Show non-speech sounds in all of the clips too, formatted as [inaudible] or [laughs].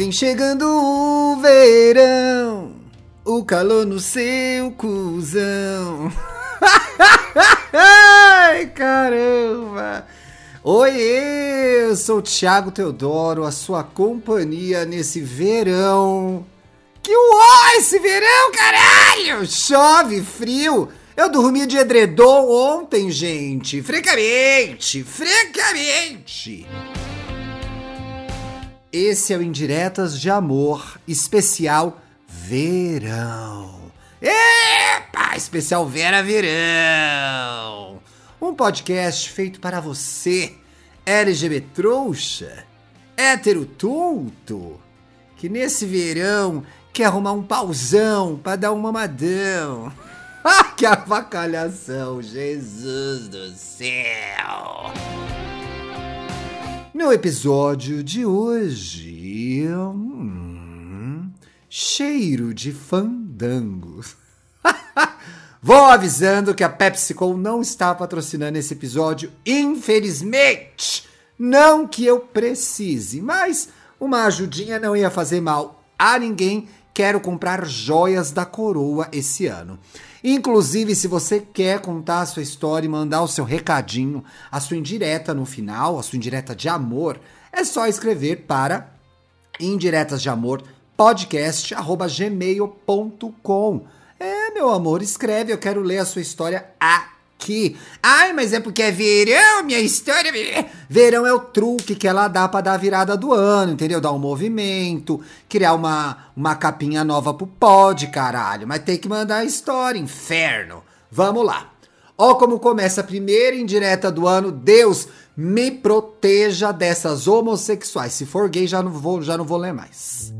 Vem chegando o verão, o calor no seu cuzão. [laughs] Ai, caramba! Oi, eu sou o Thiago Teodoro, a sua companhia nesse verão. Que uó, esse verão, caralho! Chove, frio. Eu dormi de edredom ontem, gente. Francamente, francamente. Esse é o Indiretas de Amor, especial Verão. Epa, especial Vera Verão. Um podcast feito para você, LGBT trouxa, hétero tonto, que nesse verão quer arrumar um pauzão para dar um mamadão. [laughs] Que avacalhação, Jesus do céu! No episódio de hoje, hum, cheiro de fandangos. [laughs] Vou avisando que a PepsiCo não está patrocinando esse episódio, infelizmente. Não que eu precise, mas uma ajudinha não ia fazer mal a ninguém. Quero comprar joias da coroa esse ano. Inclusive, se você quer contar a sua história e mandar o seu recadinho, a sua indireta no final, a sua indireta de amor, é só escrever para indiretas de amor podcast@gmail.com. É, meu amor, escreve, eu quero ler a sua história aqui. Ai, mas é porque é verão, minha história. Verão é o truque que ela dá para dar a virada do ano, entendeu? Dar um movimento, criar uma, uma capinha nova pro pod, caralho. Mas tem que mandar a história, inferno. Vamos lá. Ó como começa a primeira indireta do ano. Deus me proteja dessas homossexuais. Se for gay, já não vou, já não vou ler mais.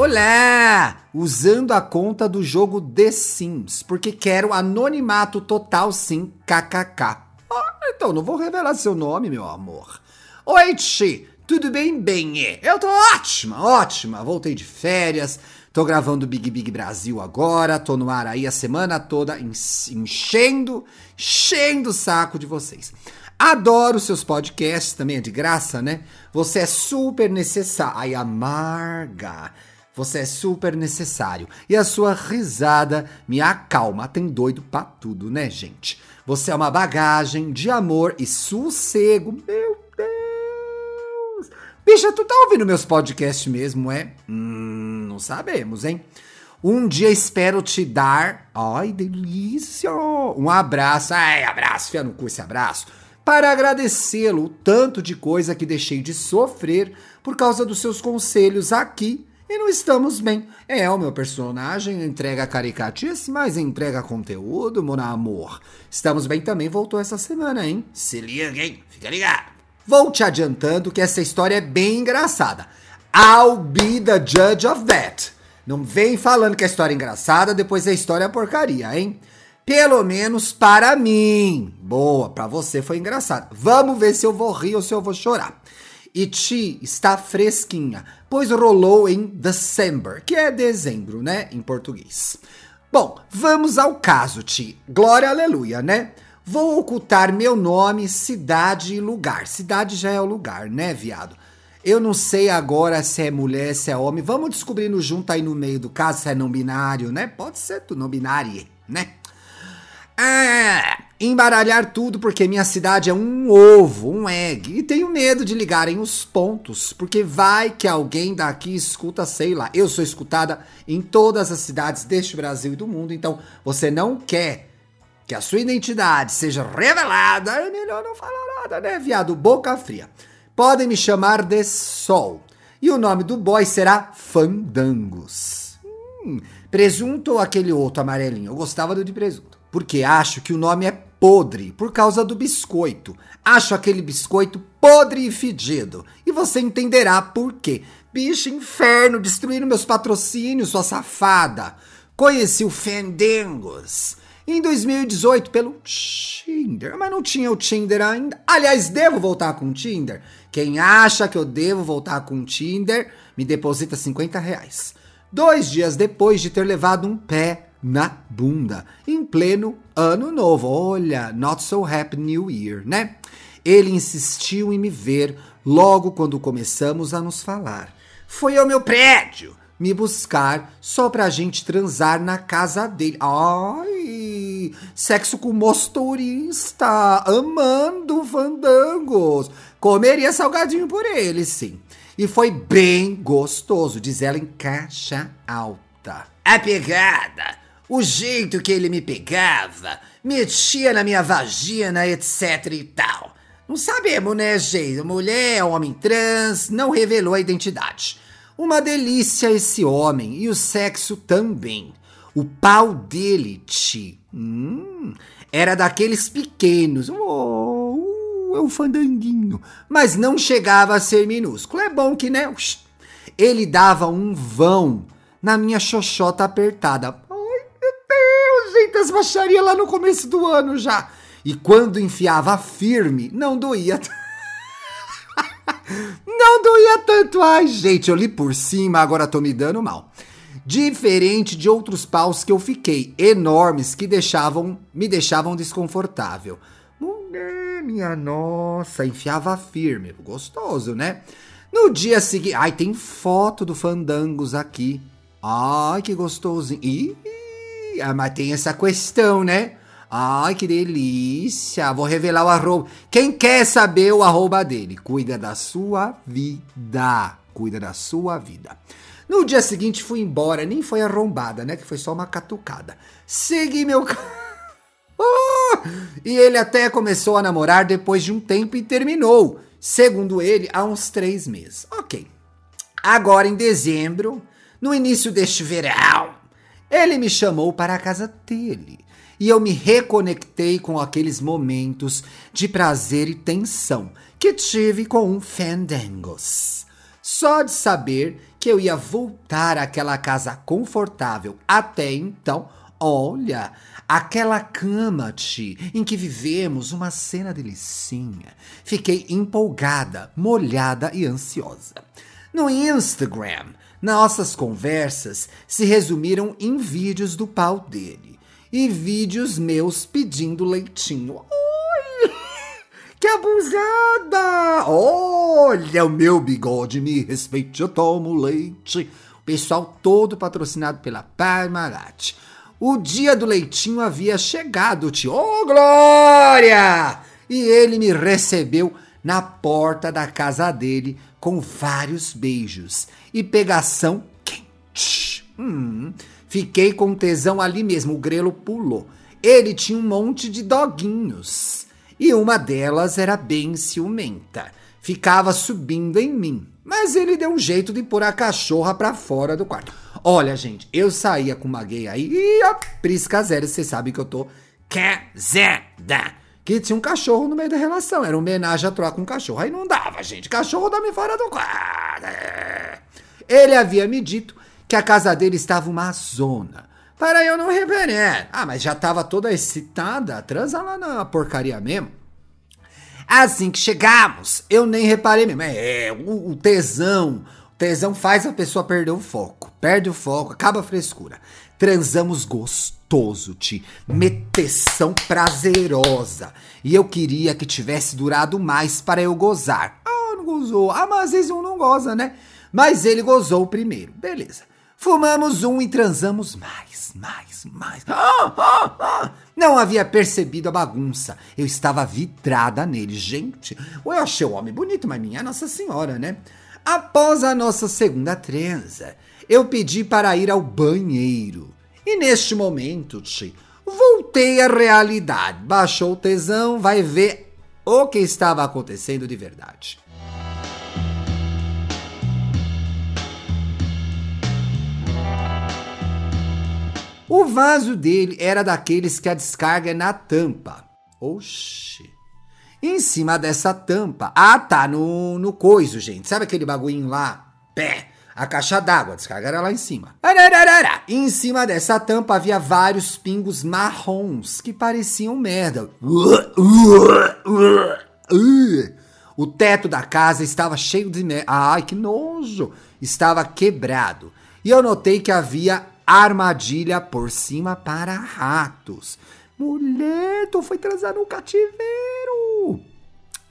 Olá! Usando a conta do jogo The Sims, porque quero anonimato total sim, kkk. Ah, então não vou revelar seu nome, meu amor. Oi, Ti, tudo bem, bem? Eu tô ótima, ótima. Voltei de férias, tô gravando Big Big Brasil agora, tô no ar aí a semana toda enchendo, enchendo o saco de vocês. Adoro seus podcasts, também é de graça, né? Você é super necessário. Ai, amarga. Você é super necessário. E a sua risada me acalma. Tem doido pra tudo, né, gente? Você é uma bagagem de amor e sossego. Meu Deus! Bicha, tu tá ouvindo meus podcasts mesmo, é? Hum, não sabemos, hein? Um dia espero te dar. Ai, delícia! Um abraço. Ai, abraço, fia no cu esse abraço. Para agradecê-lo o tanto de coisa que deixei de sofrer por causa dos seus conselhos aqui e não estamos bem. É, o meu personagem entrega caricatice, mas entrega conteúdo, mon amor. Estamos bem também voltou essa semana, hein? Se liga, hein? Fica ligado. Vou te adiantando que essa história é bem engraçada. I'll be the judge of that. Não vem falando que a história é engraçada, depois a história é porcaria, hein? Pelo menos para mim. Boa, para você foi engraçado. Vamos ver se eu vou rir ou se eu vou chorar. E Ti está fresquinha, pois rolou em December, que é dezembro, né, em português. Bom, vamos ao caso, Ti. Glória, aleluia, né? Vou ocultar meu nome, cidade e lugar. Cidade já é o lugar, né, viado? Eu não sei agora se é mulher, se é homem. Vamos descobrindo junto aí no meio do caso se é não binário, né? Pode ser tu não binário, né? Ah, embaralhar tudo porque minha cidade é um ovo, um egg. E tenho medo de ligarem os pontos, porque vai que alguém daqui escuta, sei lá. Eu sou escutada em todas as cidades deste Brasil e do mundo, então você não quer que a sua identidade seja revelada, é melhor não falar nada, né, viado? Boca fria. Podem me chamar de Sol. E o nome do boy será Fandangos. Hum, presunto ou aquele outro amarelinho? Eu gostava do de presunto porque acho que o nome é podre por causa do biscoito. Acho aquele biscoito podre e fedido. E você entenderá por quê. Bicho inferno, destruindo meus patrocínios, sua safada. Conheci o Fendengos em 2018 pelo Tinder, mas não tinha o Tinder ainda. Aliás, devo voltar com o Tinder? Quem acha que eu devo voltar com o Tinder, me deposita 50 reais. Dois dias depois de ter levado um pé na bunda, em pleno ano novo. Olha, not so happy new year, né? Ele insistiu em me ver logo quando começamos a nos falar. Foi ao meu prédio me buscar só pra gente transar na casa dele. Ai, sexo com motorista, amando fandangos. Comeria salgadinho por ele, sim. E foi bem gostoso, diz ela em caixa alta. A pegada, o jeito que ele me pegava, metia na minha vagina, etc e tal. Não sabemos, né, gente? Mulher, homem trans, não revelou a identidade. Uma delícia esse homem e o sexo também. O pau dele, Ti, hum, era daqueles pequenos. Oh, é um fandanguinho. Mas não chegava a ser minúsculo. É bom que, né? Ele dava um vão na minha xoxota apertada. Deus, gente, as baixarias lá no começo do ano já. E quando enfiava firme, não doía. [laughs] Não doía tanto. Ai, gente, eu li por cima, agora tô me dando mal. Diferente de outros paus que eu fiquei, enormes, que deixavam, me deixavam desconfortável. Mulher, minha nossa, enfiava firme. Gostoso, né? No dia seguinte. Ai, tem foto do Fandangos aqui. Ai, que gostosinho. Ih, ah, mas tem essa questão, né? Ai, que delícia! Vou revelar o arroba. Quem quer saber o arroba dele? Cuida da sua vida. Cuida da sua vida. No dia seguinte fui embora, nem foi arrombada, né? Que foi só uma catucada. Segui meu. [laughs] oh! E ele até começou a namorar depois de um tempo e terminou. Segundo ele, há uns três meses. Ok. Agora em dezembro, no início deste verão, ele me chamou para a casa dele e eu me reconectei com aqueles momentos de prazer e tensão que tive com um Fandangos. Só de saber que eu ia voltar àquela casa confortável até então, olha, aquela cama, Ti, em que vivemos uma cena delicinha. Fiquei empolgada, molhada e ansiosa. No Instagram, nossas conversas se resumiram em vídeos do pau dele e vídeos meus pedindo leitinho. Oi, [laughs] que abusada! Olha o meu bigode, me respeite, eu tomo leite. O pessoal todo patrocinado pela Parmalat. O dia do leitinho havia chegado, tio. Ô, oh, Glória! E ele me recebeu na porta da casa dele com vários beijos e pegação quente. Hum, Fiquei com tesão ali mesmo, o grelo pulou. Ele tinha um monte de doguinhos. E uma delas era bem ciumenta. Ficava subindo em mim. Mas ele deu um jeito de pôr a cachorra pra fora do quarto. Olha, gente, eu saía com uma gay aí e a Prisca Zero, você sabe que eu tô casada. Que tinha um cachorro no meio da relação. Era homenagem a trocar um cachorro. Aí não dava, gente. Cachorro dá-me fora do quarto. Ele havia me dito que a casa dele estava uma zona. Para eu não reverer. Ah, mas já estava toda excitada, transa lá na porcaria mesmo. Assim que chegamos, eu nem reparei mesmo. É, o, o tesão. O tesão faz a pessoa perder o foco. Perde o foco, acaba a frescura. Transamos gostoso, Ti. Meteção prazerosa. E eu queria que tivesse durado mais para eu gozar. Ah, não gozou. Ah, mas às vezes um não goza, né? Mas ele gozou primeiro. Beleza. Fumamos um e transamos mais, mais, mais. Ah, ah, ah. Não havia percebido a bagunça. Eu estava vidrada nele. Gente, eu achei o homem bonito, mas minha Nossa Senhora, né? Após a nossa segunda transa, eu pedi para ir ao banheiro. E neste momento, tchi, voltei à realidade. Baixou o tesão, vai ver o que estava acontecendo de verdade. O vaso dele era daqueles que a descarga é na tampa. Oxi. Em cima dessa tampa. Ah, tá, no, no coiso, gente. Sabe aquele bagulhinho lá? Pé. A caixa d'água, descarga era lá em cima. Arararara. Em cima dessa tampa havia vários pingos marrons que pareciam merda. O teto da casa estava cheio de merda. Ai, que nojo! Estava quebrado. E eu notei que havia armadilha por cima para ratos. Mulher, tu foi transar no cativeiro.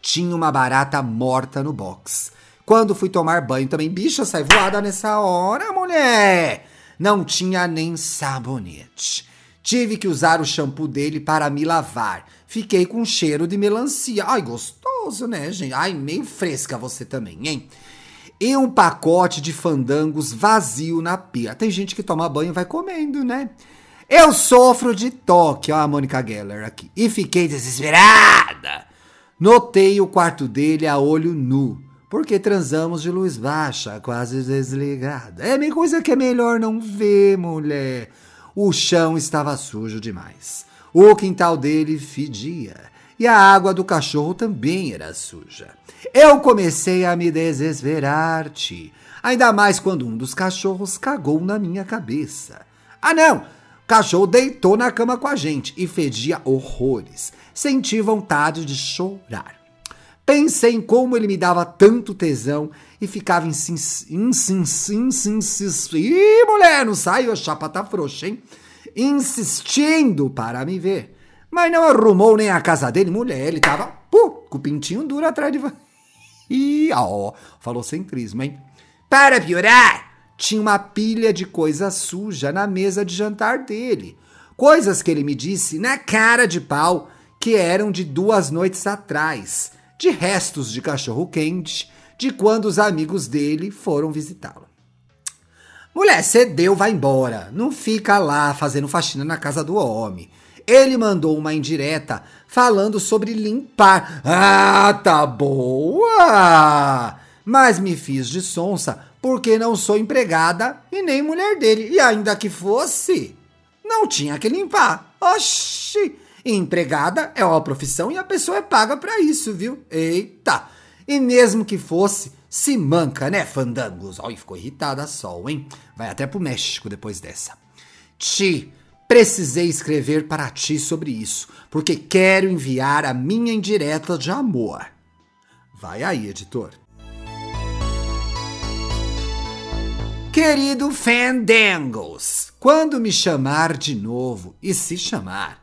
tinha uma barata morta no box. Quando fui tomar banho também, bicha, sai voada nessa hora, mulher! Não tinha nem sabonete. Tive que usar o shampoo dele para me lavar. Fiquei com cheiro de melancia. Ai, gostoso, né, gente? Ai, meio fresca você também, hein? E um pacote de fandangos vazio na pia. Tem gente que toma banho e vai comendo, né? Eu sofro de toque, ó, a Mônica Geller aqui. E fiquei desesperada. Notei o quarto dele a olho nu, porque transamos de luz baixa, quase desligada. É meio coisa que é melhor não ver, mulher. O chão estava sujo demais. O quintal dele fedia. E a água do cachorro também era suja. Eu comecei a me desesperar-te. Ainda mais quando um dos cachorros cagou na minha cabeça. Ah, não! Cachorro deitou na cama com a gente e fedia horrores. Senti vontade de chorar. Pensei em como ele me dava tanto tesão e ficava insistindo. Ih, mulher, não sai, a chapa tá frouxa, hein? Insistindo para me ver. Mas não arrumou nem a casa dele, mulher. Ele tava puh, com o pintinho duro atrás de. [laughs] Ih, ó, falou centrismo, hein? Para piorar, tinha uma pilha de coisa suja na mesa de jantar dele. Coisas que ele me disse na cara de pau que eram de duas noites atrás de restos de cachorro quente de quando os amigos dele foram visitá-lo. Mulher, cedeu, vai embora. Não fica lá fazendo faxina na casa do homem. Ele mandou uma indireta falando sobre limpar. Ah, tá boa! Mas me fiz de sonsa porque não sou empregada e nem mulher dele. E ainda que fosse, não tinha que limpar. Oxi! Empregada é uma profissão e a pessoa é paga para isso, viu? Eita! E mesmo que fosse, se manca, né, fandangos? Olha, ficou irritada sol, hein? Vai até pro México depois dessa. Ti, precisei escrever para ti sobre isso, porque quero enviar a minha indireta de amor. Vai aí, editor. Querido Fandangos, quando me chamar de novo, e se chamar,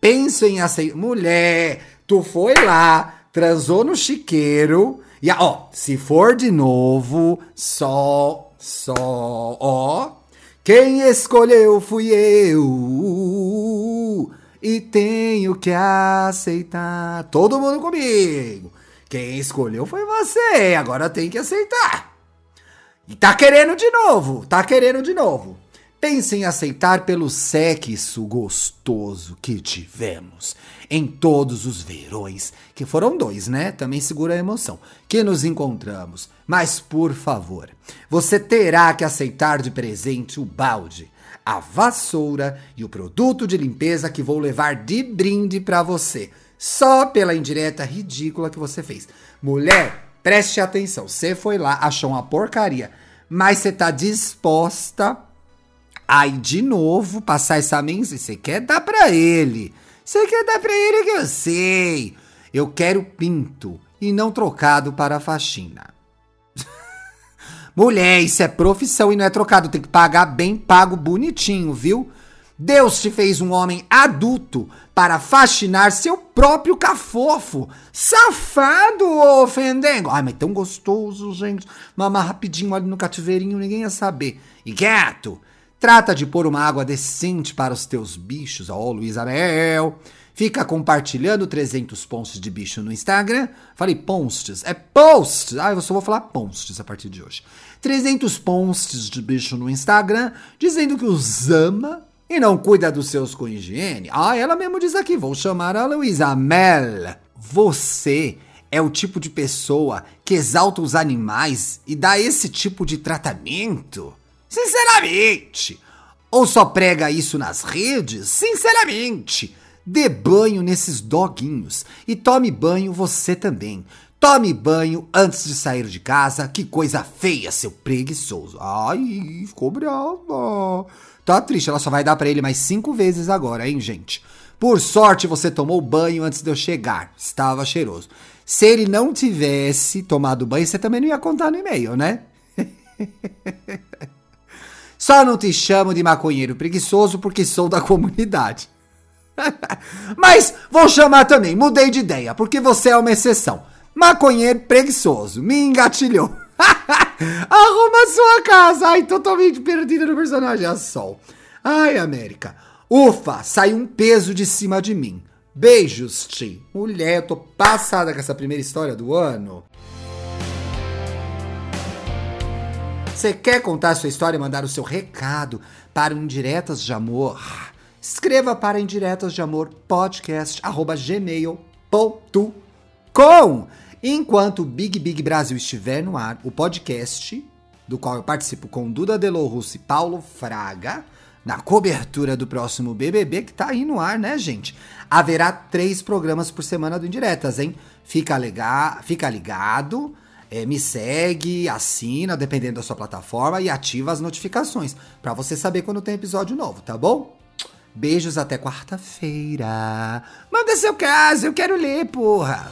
penso em aceitar. Mulher, tu foi lá, transou no chiqueiro. E ó, se for de novo, só, só, ó. Quem escolheu fui eu. E tenho que aceitar. Todo mundo comigo. Quem escolheu foi você. Agora tem que aceitar. E tá querendo de novo. Tá querendo de novo. Pense em aceitar pelo sexo gostoso que tivemos em todos os verões, que foram dois, né? Também segura a emoção, que nos encontramos. Mas, por favor, você terá que aceitar de presente o balde, a vassoura e o produto de limpeza que vou levar de brinde para você, só pela indireta ridícula que você fez. Mulher, preste atenção, você foi lá, achou uma porcaria, mas você tá disposta Aí, de novo, passar essa mensagem. Você quer dar pra ele. Você quer dar pra ele que eu sei. Eu quero pinto e não trocado para a faxina. [laughs] Mulher, isso é profissão e não é trocado. Tem que pagar bem pago bonitinho, viu? Deus te fez um homem adulto para faxinar seu próprio cafofo. Safado, ô fendengo. Ai, mas tão gostoso, gente. Mamar rapidinho ali no cativeirinho, ninguém ia saber. E gato, Trata de pôr uma água decente para os teus bichos. Ó, Luiz Abel. Fica compartilhando 300 posts de bicho no Instagram. Falei posts, é posts. Ah, eu só vou falar posts a partir de hoje. 300 posts de bicho no Instagram dizendo que os ama e não cuida dos seus com higiene. Ah, ela mesmo diz aqui, vou chamar a Luísa Mel. Você é o tipo de pessoa que exalta os animais e dá esse tipo de tratamento? Sinceramente. Ou só prega isso nas redes? Sinceramente. Dê banho nesses doguinhos. E tome banho você também. Tome banho antes de sair de casa. Que coisa feia, seu preguiçoso. Ai, ficou brava. Tá triste, ela só vai dar para ele mais cinco vezes agora, hein, gente? Por sorte você tomou banho antes de eu chegar. Estava cheiroso. Se ele não tivesse tomado banho, você também não ia contar no e-mail, né? [laughs] Só não te chamo de maconheiro preguiçoso porque sou da comunidade. [laughs] Mas vou chamar também, mudei de ideia, porque você é uma exceção. Maconheiro preguiçoso. Me engatilhou. [laughs] Arruma sua casa. Ai, totalmente perdida no personagem. A Sol. Ai, América. Ufa, saiu um peso de cima de mim. Beijos, Ti. Mulher, eu tô passada com essa primeira história do ano. Você quer contar sua história e mandar o seu recado para o Indiretas de Amor? Escreva para indiretas de amor Enquanto o Big Big Brasil estiver no ar, o podcast do qual eu participo com Duda Delo Russo e Paulo Fraga, na cobertura do próximo BBB que tá aí no ar, né, gente? Haverá três programas por semana do Indiretas, hein? Fica, fica ligado, é, me segue, assina, dependendo da sua plataforma, e ativa as notificações para você saber quando tem episódio novo, tá bom? Beijos até quarta-feira. Manda seu caso, eu quero ler, porra!